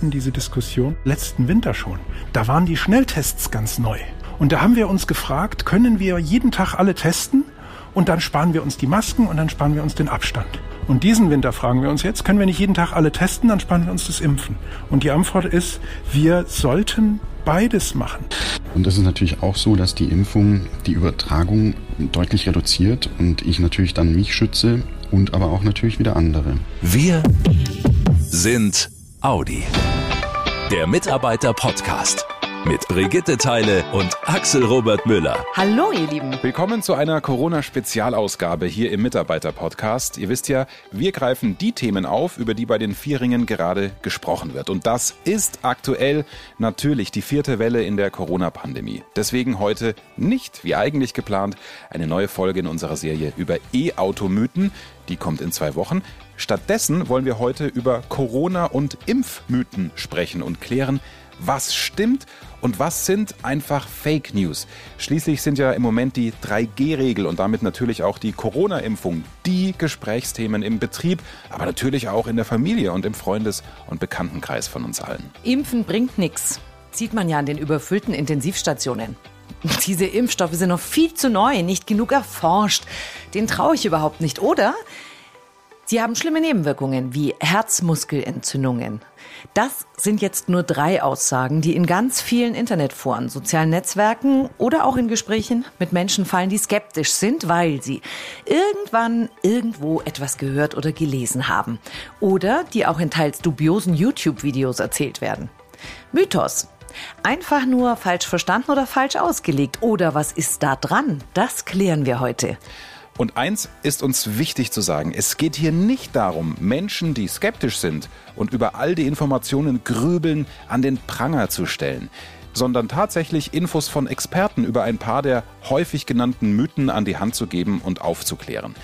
hatten diese Diskussion letzten Winter schon. Da waren die Schnelltests ganz neu. Und da haben wir uns gefragt, können wir jeden Tag alle testen? Und dann sparen wir uns die Masken und dann sparen wir uns den Abstand. Und diesen Winter fragen wir uns jetzt, können wir nicht jeden Tag alle testen, dann sparen wir uns das Impfen. Und die Antwort ist, wir sollten beides machen. Und das ist natürlich auch so, dass die Impfung die Übertragung deutlich reduziert und ich natürlich dann mich schütze und aber auch natürlich wieder andere. Wir sind Audi. Der Mitarbeiter-Podcast mit Brigitte Teile und Axel Robert Müller. Hallo, ihr Lieben. Willkommen zu einer Corona-Spezialausgabe hier im Mitarbeiter-Podcast. Ihr wisst ja, wir greifen die Themen auf, über die bei den Vieringen gerade gesprochen wird. Und das ist aktuell natürlich die vierte Welle in der Corona-Pandemie. Deswegen heute nicht, wie eigentlich geplant, eine neue Folge in unserer Serie über E-Automythen. Die kommt in zwei Wochen. Stattdessen wollen wir heute über Corona- und Impfmythen sprechen und klären, was stimmt und was sind einfach Fake News. Schließlich sind ja im Moment die 3G-Regel und damit natürlich auch die Corona-Impfung die Gesprächsthemen im Betrieb, aber natürlich auch in der Familie und im Freundes- und Bekanntenkreis von uns allen. Impfen bringt nichts. Sieht man ja an den überfüllten Intensivstationen. Diese Impfstoffe sind noch viel zu neu, nicht genug erforscht. Den traue ich überhaupt nicht. Oder sie haben schlimme Nebenwirkungen wie Herzmuskelentzündungen. Das sind jetzt nur drei Aussagen, die in ganz vielen Internetforen, sozialen Netzwerken oder auch in Gesprächen mit Menschen fallen, die skeptisch sind, weil sie irgendwann irgendwo etwas gehört oder gelesen haben. Oder die auch in teils dubiosen YouTube-Videos erzählt werden. Mythos. Einfach nur falsch verstanden oder falsch ausgelegt. Oder was ist da dran? Das klären wir heute. Und eins ist uns wichtig zu sagen. Es geht hier nicht darum, Menschen, die skeptisch sind und über all die Informationen grübeln, an den Pranger zu stellen sondern tatsächlich Infos von Experten über ein paar der häufig genannten Mythen an die Hand zu geben und aufzuklären.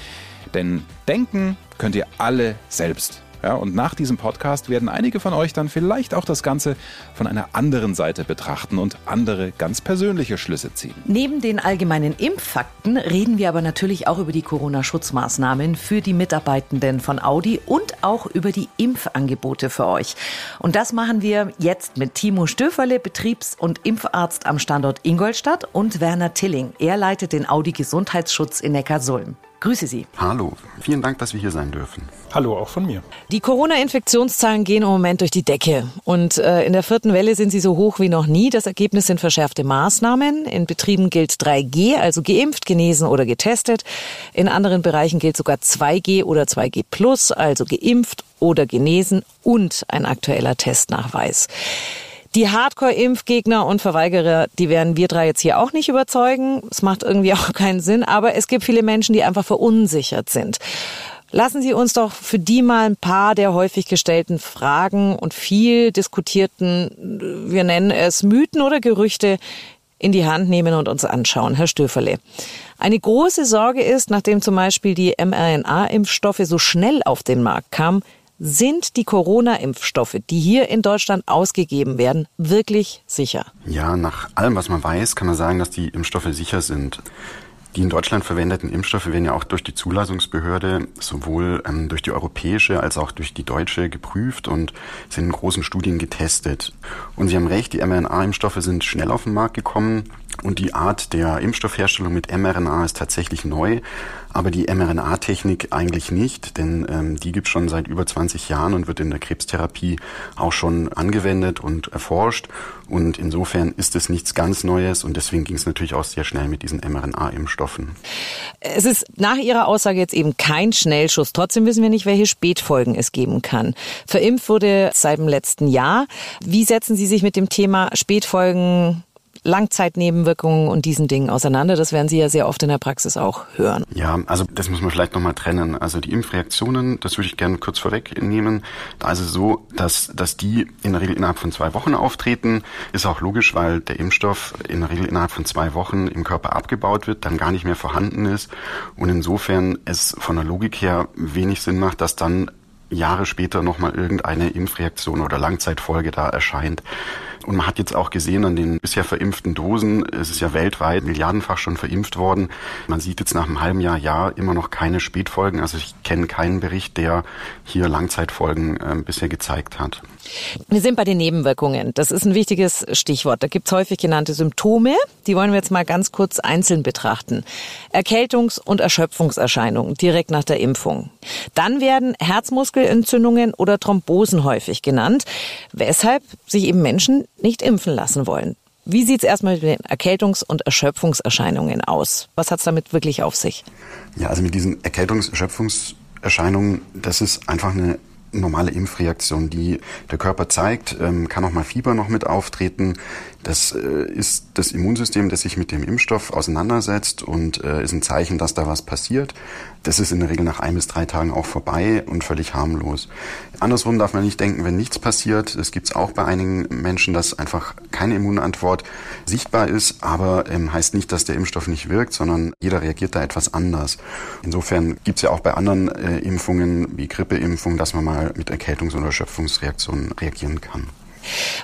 Denn denken könnt ihr alle selbst. Ja, und nach diesem Podcast werden einige von euch dann vielleicht auch das Ganze von einer anderen Seite betrachten und andere ganz persönliche Schlüsse ziehen. Neben den allgemeinen Impffakten reden wir aber natürlich auch über die Corona-Schutzmaßnahmen für die Mitarbeitenden von Audi und auch über die Impfangebote für euch. Und das machen wir jetzt mit Timo Stöferle, Betriebs- und Impfarzt am Standort Ingolstadt und Werner Tilling. Er leitet den Audi Gesundheitsschutz in Neckarsulm. Grüße Sie. Hallo, vielen Dank, dass wir hier sein dürfen. Hallo auch von mir. Die Corona-Infektionszahlen gehen im Moment durch die Decke. Und äh, in der vierten Welle sind sie so hoch wie noch nie. Das Ergebnis sind verschärfte Maßnahmen. In Betrieben gilt 3G, also geimpft, genesen oder getestet. In anderen Bereichen gilt sogar 2G oder 2G plus, also geimpft oder genesen und ein aktueller Testnachweis. Die Hardcore-Impfgegner und Verweigerer, die werden wir drei jetzt hier auch nicht überzeugen. Es macht irgendwie auch keinen Sinn, aber es gibt viele Menschen, die einfach verunsichert sind. Lassen Sie uns doch für die mal ein paar der häufig gestellten Fragen und viel diskutierten, wir nennen es Mythen oder Gerüchte, in die Hand nehmen und uns anschauen. Herr Stöferle. Eine große Sorge ist, nachdem zum Beispiel die mRNA-Impfstoffe so schnell auf den Markt kamen, sind die Corona-Impfstoffe, die hier in Deutschland ausgegeben werden, wirklich sicher? Ja, nach allem, was man weiß, kann man sagen, dass die Impfstoffe sicher sind. Die in Deutschland verwendeten Impfstoffe werden ja auch durch die Zulassungsbehörde sowohl ähm, durch die europäische als auch durch die deutsche geprüft und sind in großen Studien getestet. Und Sie haben recht, die mRNA-Impfstoffe sind schnell auf den Markt gekommen und die Art der Impfstoffherstellung mit mRNA ist tatsächlich neu, aber die mRNA-Technik eigentlich nicht, denn ähm, die gibt es schon seit über 20 Jahren und wird in der Krebstherapie auch schon angewendet und erforscht. Und insofern ist es nichts ganz Neues und deswegen ging es natürlich auch sehr schnell mit diesen mRNA-Impfstoffen. Es ist nach Ihrer Aussage jetzt eben kein Schnellschuss. Trotzdem wissen wir nicht, welche Spätfolgen es geben kann. Verimpft wurde seit dem letzten Jahr. Wie setzen Sie sich mit dem Thema Spätfolgen Langzeitnebenwirkungen und diesen Dingen auseinander. Das werden Sie ja sehr oft in der Praxis auch hören. Ja, also das muss man vielleicht nochmal trennen. Also die Impfreaktionen, das würde ich gerne kurz vorwegnehmen. Da ist es so, dass, dass die in der Regel innerhalb von zwei Wochen auftreten. Ist auch logisch, weil der Impfstoff in der Regel innerhalb von zwei Wochen im Körper abgebaut wird, dann gar nicht mehr vorhanden ist. Und insofern es von der Logik her wenig Sinn macht, dass dann Jahre später nochmal irgendeine Impfreaktion oder Langzeitfolge da erscheint. Und man hat jetzt auch gesehen an den bisher verimpften Dosen, es ist ja weltweit milliardenfach schon verimpft worden. Man sieht jetzt nach einem halben Jahr, Jahr immer noch keine Spätfolgen. Also ich kenne keinen Bericht, der hier Langzeitfolgen äh, bisher gezeigt hat. Wir sind bei den Nebenwirkungen. Das ist ein wichtiges Stichwort. Da gibt es häufig genannte Symptome. Die wollen wir jetzt mal ganz kurz einzeln betrachten. Erkältungs- und Erschöpfungserscheinungen direkt nach der Impfung. Dann werden Herzmuskelentzündungen oder Thrombosen häufig genannt, weshalb sich eben Menschen nicht impfen lassen wollen. Wie sieht es erstmal mit den Erkältungs- und Erschöpfungserscheinungen aus? Was hat es damit wirklich auf sich? Ja, also mit diesen Erkältungs-, Erschöpfungserscheinungen, das ist einfach eine normale Impfreaktion, die der Körper zeigt, ähm, kann auch mal Fieber noch mit auftreten. Das äh, ist das Immunsystem, das sich mit dem Impfstoff auseinandersetzt und äh, ist ein Zeichen, dass da was passiert. Das ist in der Regel nach ein bis drei Tagen auch vorbei und völlig harmlos. Andersrum darf man nicht denken, wenn nichts passiert. Das gibt es auch bei einigen Menschen, dass einfach keine Immunantwort sichtbar ist, aber ähm, heißt nicht, dass der Impfstoff nicht wirkt, sondern jeder reagiert da etwas anders. Insofern gibt es ja auch bei anderen äh, Impfungen wie Grippeimpfung, dass man mal mit Erkältungs- oder Erschöpfungsreaktionen reagieren kann.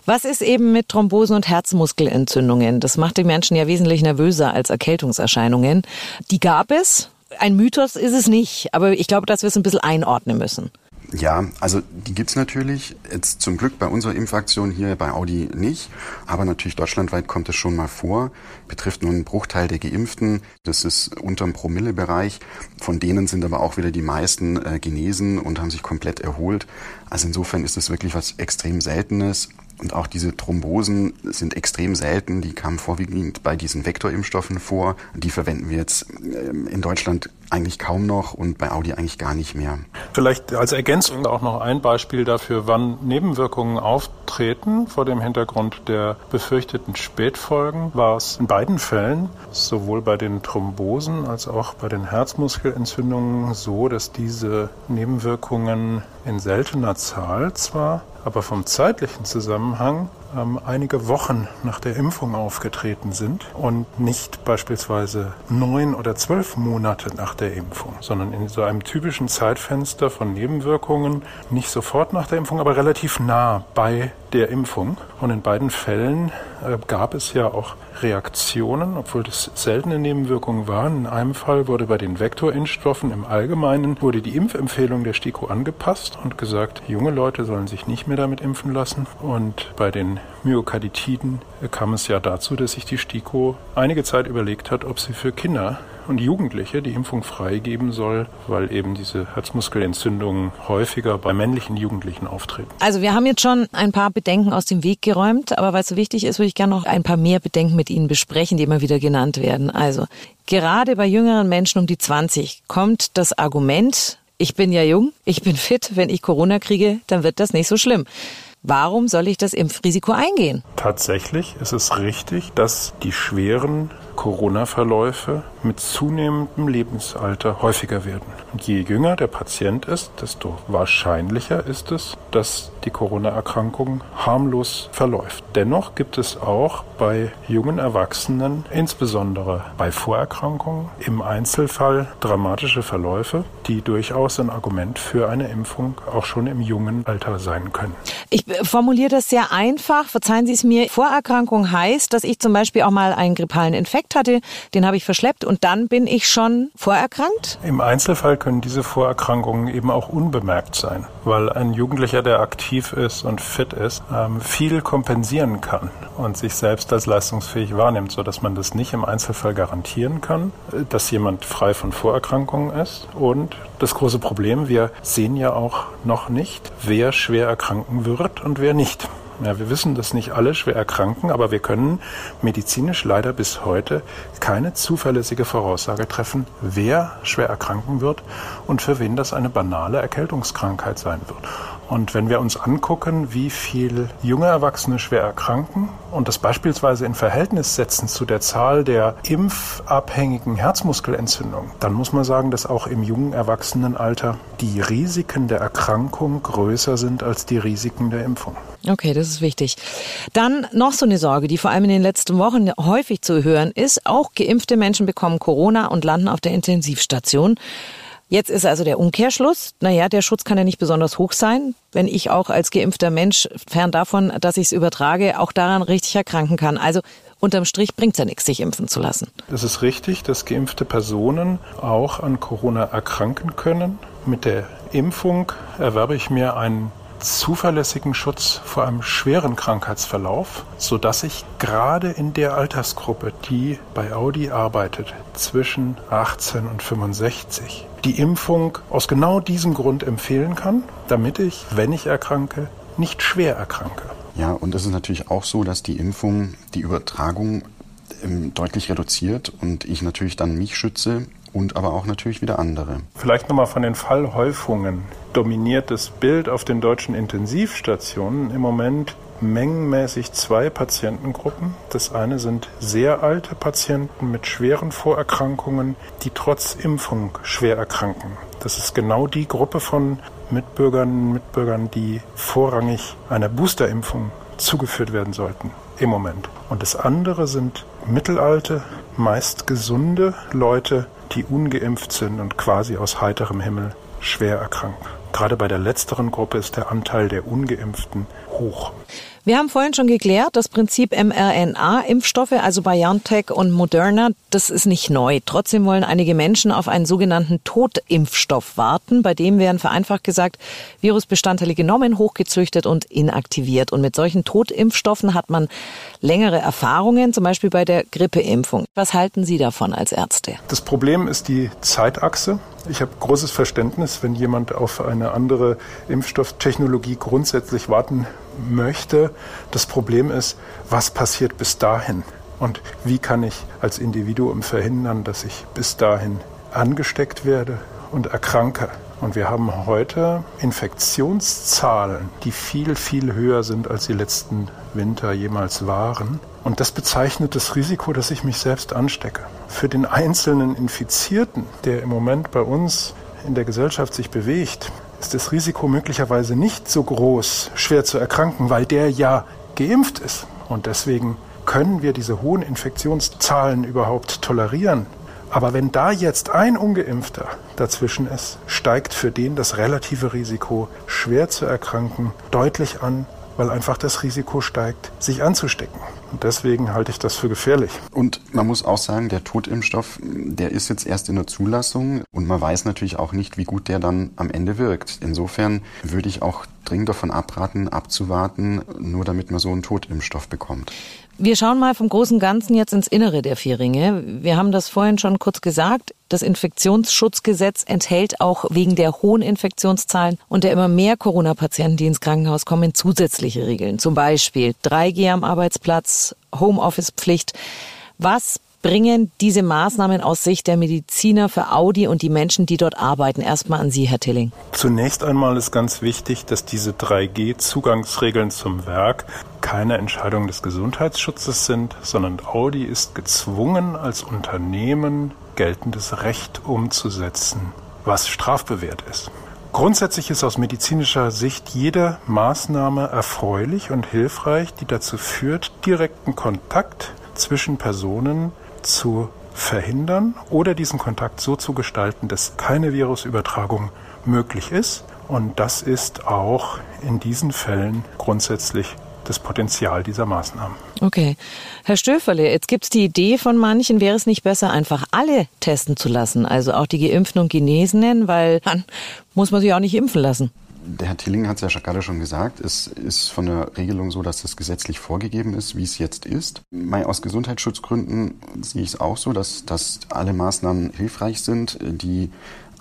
Was ist eben mit Thrombosen und Herzmuskelentzündungen? Das macht die Menschen ja wesentlich nervöser als Erkältungserscheinungen. Die gab es. Ein Mythos ist es nicht, aber ich glaube, dass wir es ein bisschen einordnen müssen. Ja, also die gibt's natürlich. Jetzt zum Glück bei unserer Impfaktion hier bei Audi nicht. Aber natürlich deutschlandweit kommt es schon mal vor. Betrifft nur einen Bruchteil der Geimpften. Das ist unterm Promillebereich. Von denen sind aber auch wieder die meisten äh, genesen und haben sich komplett erholt. Also insofern ist es wirklich was extrem Seltenes. Und auch diese Thrombosen sind extrem selten. Die kamen vorwiegend bei diesen Vektorimpfstoffen vor. Die verwenden wir jetzt ähm, in Deutschland eigentlich kaum noch und bei Audi eigentlich gar nicht mehr. Vielleicht als Ergänzung auch noch ein Beispiel dafür, wann Nebenwirkungen auftreten. Vor dem Hintergrund der befürchteten Spätfolgen war es in beiden Fällen, sowohl bei den Thrombosen als auch bei den Herzmuskelentzündungen, so, dass diese Nebenwirkungen in seltener Zahl zwar, aber vom zeitlichen Zusammenhang ähm, einige Wochen nach der Impfung aufgetreten sind und nicht beispielsweise neun oder zwölf Monate nach der Impfung, sondern in so einem typischen Zeitfenster von Nebenwirkungen, nicht sofort nach der Impfung, aber relativ nah bei der Impfung. Und in beiden Fällen äh, gab es ja auch Reaktionen, obwohl das seltene Nebenwirkungen waren. In einem Fall wurde bei den Vektorimpfstoffen im Allgemeinen wurde die Impfempfehlung der STIKO angepasst und gesagt, junge Leute sollen sich nicht mehr damit impfen lassen. Und bei den Myokarditiden kam es ja dazu, dass sich die STIKO einige Zeit überlegt hat, ob sie für Kinder und Jugendliche die Impfung freigeben soll, weil eben diese Herzmuskelentzündungen häufiger bei männlichen Jugendlichen auftreten. Also wir haben jetzt schon ein paar Bedenken aus dem Weg geräumt, aber weil es so wichtig ist, würde ich gerne noch ein paar mehr Bedenken mit Ihnen besprechen, die immer wieder genannt werden. Also gerade bei jüngeren Menschen um die 20 kommt das Argument, ich bin ja jung, ich bin fit, wenn ich Corona kriege, dann wird das nicht so schlimm. Warum soll ich das Impfrisiko eingehen? Tatsächlich ist es richtig, dass die schweren Corona-Verläufe mit zunehmendem Lebensalter häufiger werden. Und je jünger der Patient ist, desto wahrscheinlicher ist es, dass die Corona-Erkrankung harmlos verläuft. Dennoch gibt es auch bei jungen Erwachsenen, insbesondere bei Vorerkrankungen, im Einzelfall dramatische Verläufe, die durchaus ein Argument für eine Impfung auch schon im jungen Alter sein können. Ich formuliere das sehr einfach. Verzeihen Sie es mir. Vorerkrankung heißt, dass ich zum Beispiel auch mal einen grippalen Infekt hatte, den habe ich verschleppt und dann bin ich schon vorerkrankt? Im Einzelfall können diese Vorerkrankungen eben auch unbemerkt sein, weil ein Jugendlicher, der aktiv ist und fit ist, ähm, viel kompensieren kann und sich selbst als leistungsfähig wahrnimmt, sodass man das nicht im Einzelfall garantieren kann, äh, dass jemand frei von Vorerkrankungen ist. Und das große Problem, wir sehen ja auch noch nicht, wer schwer erkranken wird und wer nicht. Ja, wir wissen, dass nicht alle schwer erkranken, aber wir können medizinisch leider bis heute keine zuverlässige Voraussage treffen, wer schwer erkranken wird und für wen das eine banale Erkältungskrankheit sein wird. Und wenn wir uns angucken, wie viel junge Erwachsene schwer erkranken und das beispielsweise in Verhältnis setzen zu der Zahl der impfabhängigen Herzmuskelentzündungen, dann muss man sagen, dass auch im jungen Erwachsenenalter die Risiken der Erkrankung größer sind als die Risiken der Impfung. Okay, das ist wichtig. Dann noch so eine Sorge, die vor allem in den letzten Wochen häufig zu hören ist. Auch geimpfte Menschen bekommen Corona und landen auf der Intensivstation. Jetzt ist also der Umkehrschluss. Naja, der Schutz kann ja nicht besonders hoch sein, wenn ich auch als geimpfter Mensch, fern davon, dass ich es übertrage, auch daran richtig erkranken kann. Also unterm Strich bringt es ja nichts, sich impfen zu lassen. Es ist richtig, dass geimpfte Personen auch an Corona erkranken können. Mit der Impfung erwerbe ich mir einen zuverlässigen Schutz vor einem schweren Krankheitsverlauf, sodass ich gerade in der Altersgruppe, die bei Audi arbeitet, zwischen 18 und 65, die Impfung aus genau diesem Grund empfehlen kann, damit ich, wenn ich erkranke, nicht schwer erkranke. Ja, und es ist natürlich auch so, dass die Impfung die Übertragung ähm, deutlich reduziert und ich natürlich dann mich schütze und aber auch natürlich wieder andere. Vielleicht nochmal von den Fallhäufungen. Dominiert das Bild auf den deutschen Intensivstationen im Moment mengenmäßig zwei Patientengruppen. Das eine sind sehr alte Patienten mit schweren Vorerkrankungen, die trotz Impfung schwer erkranken. Das ist genau die Gruppe von Mitbürgern und Mitbürgern, die vorrangig einer Boosterimpfung zugeführt werden sollten im Moment. Und das andere sind mittelalte, meist gesunde Leute, die ungeimpft sind und quasi aus heiterem Himmel schwer erkranken. Gerade bei der letzteren Gruppe ist der Anteil der ungeimpften hoch. Wir haben vorhin schon geklärt, das Prinzip mRNA-Impfstoffe, also BioNTech und Moderna, das ist nicht neu. Trotzdem wollen einige Menschen auf einen sogenannten Totimpfstoff warten. Bei dem werden vereinfacht gesagt Virusbestandteile genommen, hochgezüchtet und inaktiviert. Und mit solchen Totimpfstoffen hat man längere Erfahrungen, zum Beispiel bei der Grippeimpfung. Was halten Sie davon als Ärzte? Das Problem ist die Zeitachse. Ich habe großes Verständnis, wenn jemand auf eine andere Impfstofftechnologie grundsätzlich warten möchte. Das Problem ist, was passiert bis dahin? Und wie kann ich als Individuum verhindern, dass ich bis dahin angesteckt werde und erkranke? Und wir haben heute Infektionszahlen, die viel, viel höher sind, als die letzten Winter jemals waren. Und das bezeichnet das Risiko, dass ich mich selbst anstecke. Für den einzelnen Infizierten, der im Moment bei uns in der Gesellschaft sich bewegt, ist das Risiko möglicherweise nicht so groß, schwer zu erkranken, weil der ja geimpft ist. Und deswegen können wir diese hohen Infektionszahlen überhaupt tolerieren. Aber wenn da jetzt ein ungeimpfter dazwischen ist, steigt für den das relative Risiko, schwer zu erkranken, deutlich an, weil einfach das Risiko steigt, sich anzustecken. Und deswegen halte ich das für gefährlich. Und man muss auch sagen, der Totimpfstoff, der ist jetzt erst in der Zulassung und man weiß natürlich auch nicht, wie gut der dann am Ende wirkt. Insofern würde ich auch dringend davon abraten, abzuwarten, nur damit man so einen Totimpfstoff bekommt. Wir schauen mal vom großen Ganzen jetzt ins Innere der vier Ringe. Wir haben das vorhin schon kurz gesagt. Das Infektionsschutzgesetz enthält auch wegen der hohen Infektionszahlen und der immer mehr Corona-Patienten, die ins Krankenhaus kommen, zusätzliche Regeln. Zum Beispiel 3G am Arbeitsplatz, Homeoffice-Pflicht. Was bringen diese Maßnahmen aus Sicht der Mediziner für Audi und die Menschen, die dort arbeiten? Erstmal an Sie, Herr Tilling. Zunächst einmal ist ganz wichtig, dass diese 3G-Zugangsregeln zum Werk keine Entscheidung des Gesundheitsschutzes sind, sondern Audi ist gezwungen, als Unternehmen geltendes Recht umzusetzen, was strafbewehrt ist. Grundsätzlich ist aus medizinischer Sicht jede Maßnahme erfreulich und hilfreich, die dazu führt, direkten Kontakt zwischen Personen zu verhindern oder diesen Kontakt so zu gestalten, dass keine Virusübertragung möglich ist. Und das ist auch in diesen Fällen grundsätzlich das Potenzial dieser Maßnahmen. Okay. Herr Stöferle, jetzt gibt es die Idee von manchen, wäre es nicht besser, einfach alle testen zu lassen, also auch die Geimpften und Genesenen, weil dann muss man sich auch nicht impfen lassen der Herr Tilling hat es ja gerade schon gesagt, es ist von der Regelung so, dass das gesetzlich vorgegeben ist, wie es jetzt ist. Aus Gesundheitsschutzgründen sehe ich es auch so, dass, dass alle Maßnahmen hilfreich sind, die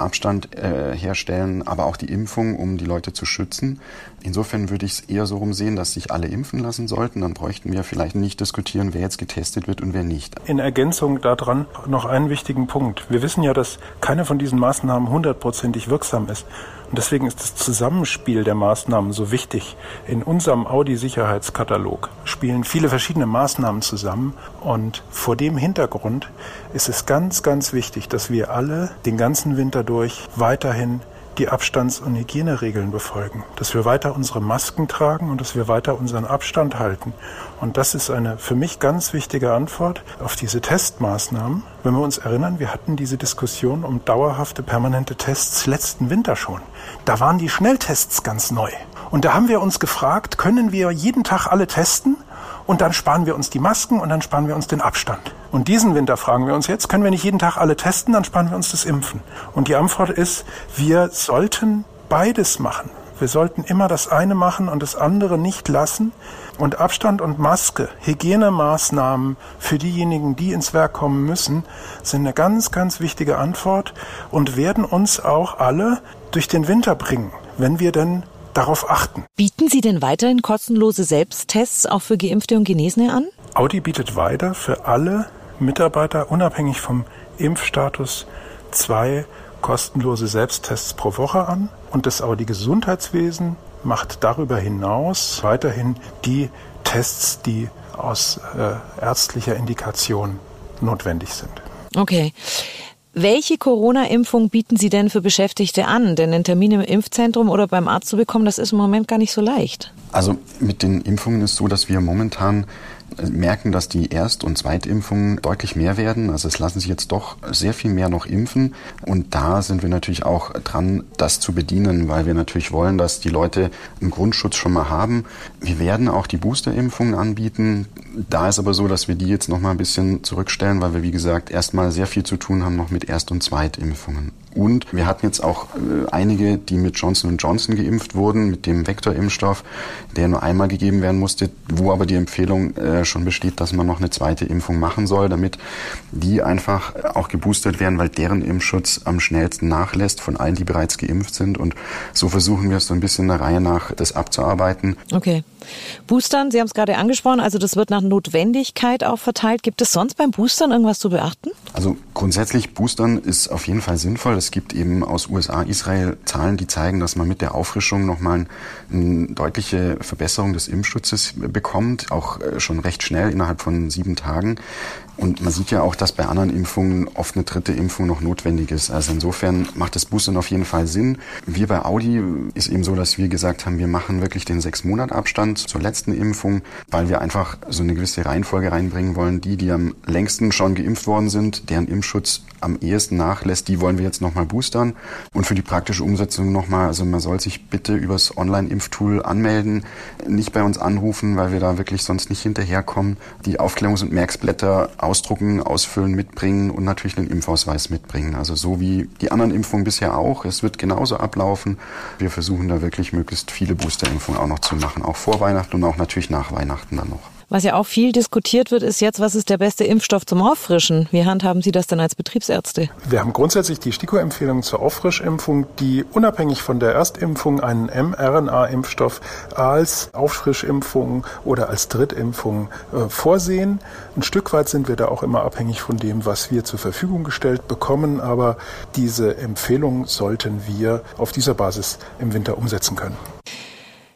Abstand äh, herstellen, aber auch die Impfung, um die Leute zu schützen. Insofern würde ich es eher so rumsehen, dass sich alle impfen lassen sollten. Dann bräuchten wir vielleicht nicht diskutieren, wer jetzt getestet wird und wer nicht. In Ergänzung daran noch einen wichtigen Punkt. Wir wissen ja, dass keine von diesen Maßnahmen hundertprozentig wirksam ist. Und deswegen ist das Zusammenspiel der Maßnahmen so wichtig. In unserem Audi-Sicherheitskatalog spielen viele verschiedene Maßnahmen zusammen. Und vor dem Hintergrund ist es ganz, ganz wichtig, dass wir alle den ganzen Winter durch weiterhin die Abstands- und Hygieneregeln befolgen, dass wir weiter unsere Masken tragen und dass wir weiter unseren Abstand halten. Und das ist eine für mich ganz wichtige Antwort auf diese Testmaßnahmen. Wenn wir uns erinnern, wir hatten diese Diskussion um dauerhafte permanente Tests letzten Winter schon. Da waren die Schnelltests ganz neu. Und da haben wir uns gefragt, können wir jeden Tag alle testen? Und dann sparen wir uns die Masken und dann sparen wir uns den Abstand. Und diesen Winter fragen wir uns jetzt, können wir nicht jeden Tag alle testen, dann sparen wir uns das Impfen. Und die Antwort ist, wir sollten beides machen. Wir sollten immer das eine machen und das andere nicht lassen. Und Abstand und Maske, Hygienemaßnahmen für diejenigen, die ins Werk kommen müssen, sind eine ganz, ganz wichtige Antwort und werden uns auch alle durch den Winter bringen, wenn wir denn darauf achten. Bieten Sie denn weiterhin kostenlose Selbsttests auch für Geimpfte und Genesene an? Audi bietet weiter für alle Mitarbeiter unabhängig vom Impfstatus zwei kostenlose Selbsttests pro Woche an und das Audi Gesundheitswesen macht darüber hinaus weiterhin die Tests, die aus äh, ärztlicher Indikation notwendig sind. Okay. Welche Corona-Impfung bieten Sie denn für Beschäftigte an? Denn einen Termin im Impfzentrum oder beim Arzt zu bekommen, das ist im Moment gar nicht so leicht. Also mit den Impfungen ist so, dass wir momentan merken, dass die Erst- und Zweitimpfungen deutlich mehr werden. Also es lassen sich jetzt doch sehr viel mehr noch impfen. Und da sind wir natürlich auch dran, das zu bedienen, weil wir natürlich wollen, dass die Leute einen Grundschutz schon mal haben. Wir werden auch die Boosterimpfungen anbieten. Da ist aber so, dass wir die jetzt noch mal ein bisschen zurückstellen, weil wir, wie gesagt, erstmal sehr viel zu tun haben noch mit Erst- und Zweitimpfungen. Und wir hatten jetzt auch äh, einige, die mit Johnson Johnson geimpft wurden, mit dem Vektorimpfstoff, der nur einmal gegeben werden musste, wo aber die Empfehlung äh, schon besteht, dass man noch eine zweite Impfung machen soll, damit die einfach auch geboostert werden, weil deren Impfschutz am schnellsten nachlässt von allen, die bereits geimpft sind. Und so versuchen wir es so ein bisschen der Reihe nach, das abzuarbeiten. Okay. Boostern, Sie haben es gerade angesprochen, also das wird nach Notwendigkeit auch verteilt. Gibt es sonst beim Boostern irgendwas zu beachten? Also grundsätzlich Boostern ist auf jeden Fall sinnvoll. Es gibt eben aus USA, Israel Zahlen, die zeigen, dass man mit der Auffrischung nochmal eine deutliche Verbesserung des Impfschutzes bekommt, auch äh, schon recht schnell innerhalb von sieben Tagen. Und man sieht ja auch, dass bei anderen Impfungen oft eine dritte Impfung noch notwendig ist. Also insofern macht das Boostern auf jeden Fall Sinn. Wir bei Audi ist eben so, dass wir gesagt haben, wir machen wirklich den sechs Monat Abstand zur letzten Impfung, weil wir einfach so eine gewisse Reihenfolge reinbringen wollen. Die, die am längsten schon geimpft worden sind, deren Impfschutz am ehesten nachlässt, die wollen wir jetzt nochmal boostern. Und für die praktische Umsetzung nochmal, also man soll sich bitte übers Online-Impftool anmelden, nicht bei uns anrufen, weil wir da wirklich sonst nicht hinterherkommen. Die Aufklärungs- und Merksblätter ausdrucken, ausfüllen, mitbringen und natürlich den Impfausweis mitbringen. Also so wie die anderen Impfungen bisher auch. Es wird genauso ablaufen. Wir versuchen da wirklich möglichst viele Boosterimpfungen auch noch zu machen, auch vor Weihnachten und auch natürlich nach Weihnachten dann noch. Was ja auch viel diskutiert wird, ist jetzt, was ist der beste Impfstoff zum Auffrischen? Wie handhaben Sie das denn als Betriebsärzte? Wir haben grundsätzlich die STIKO-Empfehlung zur Auffrischimpfung, die unabhängig von der Erstimpfung einen mRNA-Impfstoff als Auffrischimpfung oder als Drittimpfung äh, vorsehen. Ein Stück weit sind wir da auch immer abhängig von dem, was wir zur Verfügung gestellt bekommen, aber diese Empfehlung sollten wir auf dieser Basis im Winter umsetzen können.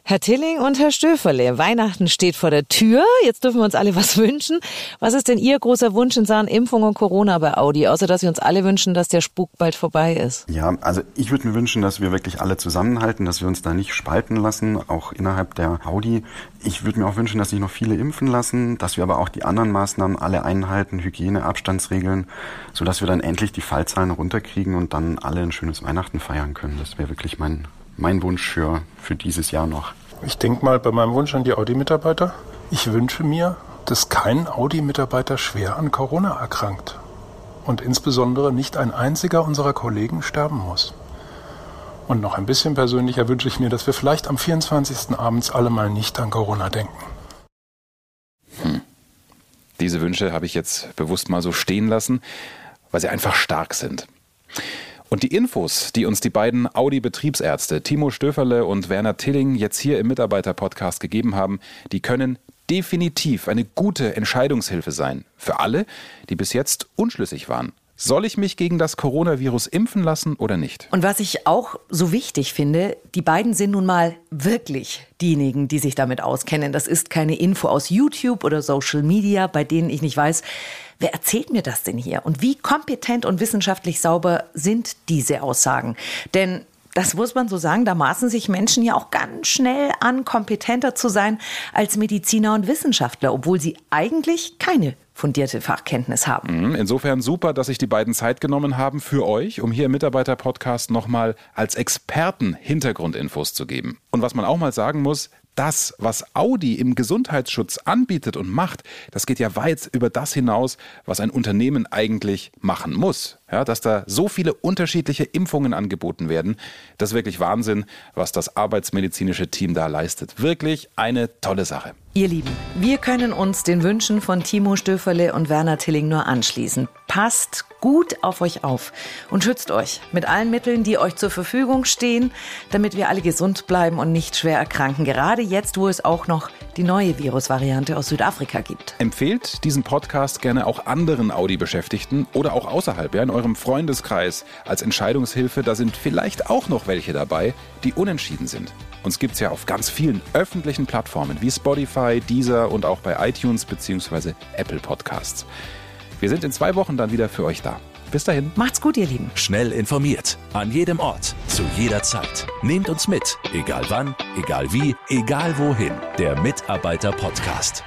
Herr Tilling und Herr Stöferle, Weihnachten steht vor der Tür. Jetzt dürfen wir uns alle was wünschen. Was ist denn Ihr großer Wunsch in Sachen Impfung und Corona bei Audi, außer dass wir uns alle wünschen, dass der Spuk bald vorbei ist? Ja, also ich würde mir wünschen, dass wir wirklich alle zusammenhalten, dass wir uns da nicht spalten lassen, auch innerhalb der Audi. Ich würde mir auch wünschen, dass sich noch viele impfen lassen, dass wir aber auch die anderen Maßnahmen alle einhalten, Hygiene, Abstandsregeln, sodass wir dann endlich die Fallzahlen runterkriegen und dann alle ein schönes Weihnachten feiern können. Das wäre wirklich mein mein Wunsch für, für dieses Jahr noch? Ich denke mal bei meinem Wunsch an die Audi-Mitarbeiter. Ich wünsche mir, dass kein Audi-Mitarbeiter schwer an Corona erkrankt. Und insbesondere nicht ein einziger unserer Kollegen sterben muss. Und noch ein bisschen persönlicher wünsche ich mir, dass wir vielleicht am 24. abends alle mal nicht an Corona denken. Hm. Diese Wünsche habe ich jetzt bewusst mal so stehen lassen, weil sie einfach stark sind. Und die Infos, die uns die beiden Audi-Betriebsärzte Timo Stöferle und Werner Tilling jetzt hier im Mitarbeiter-Podcast gegeben haben, die können definitiv eine gute Entscheidungshilfe sein. Für alle, die bis jetzt unschlüssig waren. Soll ich mich gegen das Coronavirus impfen lassen oder nicht? Und was ich auch so wichtig finde, die beiden sind nun mal wirklich diejenigen, die sich damit auskennen. Das ist keine Info aus YouTube oder Social Media, bei denen ich nicht weiß, wer erzählt mir das denn hier? Und wie kompetent und wissenschaftlich sauber sind diese Aussagen? Denn das muss man so sagen, da maßen sich Menschen ja auch ganz schnell an, kompetenter zu sein als Mediziner und Wissenschaftler, obwohl sie eigentlich keine fundierte Fachkenntnis haben. Mhm, insofern super, dass sich die beiden Zeit genommen haben für euch, um hier im Mitarbeiter-Podcast nochmal als Experten Hintergrundinfos zu geben. Und was man auch mal sagen muss, das, was Audi im Gesundheitsschutz anbietet und macht, das geht ja weit über das hinaus, was ein Unternehmen eigentlich machen muss. Ja, dass da so viele unterschiedliche Impfungen angeboten werden, das ist wirklich Wahnsinn, was das arbeitsmedizinische Team da leistet. Wirklich eine tolle Sache. Ihr Lieben, wir können uns den Wünschen von Timo Stöferle und Werner Tilling nur anschließen. Passt gut auf euch auf und schützt euch mit allen Mitteln, die euch zur Verfügung stehen, damit wir alle gesund bleiben und nicht schwer erkranken. Gerade jetzt, wo es auch noch die neue Virusvariante aus Südafrika gibt. Empfehlt diesen Podcast gerne auch anderen Audi-Beschäftigten oder auch außerhalb, ja, in eurem Freundeskreis als Entscheidungshilfe. Da sind vielleicht auch noch welche dabei, die unentschieden sind. Uns gibt es ja auf ganz vielen öffentlichen Plattformen wie Spotify, Deezer und auch bei iTunes bzw. Apple Podcasts. Wir sind in zwei Wochen dann wieder für euch da. Bis dahin. Macht's gut, ihr Lieben. Schnell informiert. An jedem Ort. Zu jeder Zeit. Nehmt uns mit. Egal wann, egal wie, egal wohin. Der Mitarbeiter-Podcast.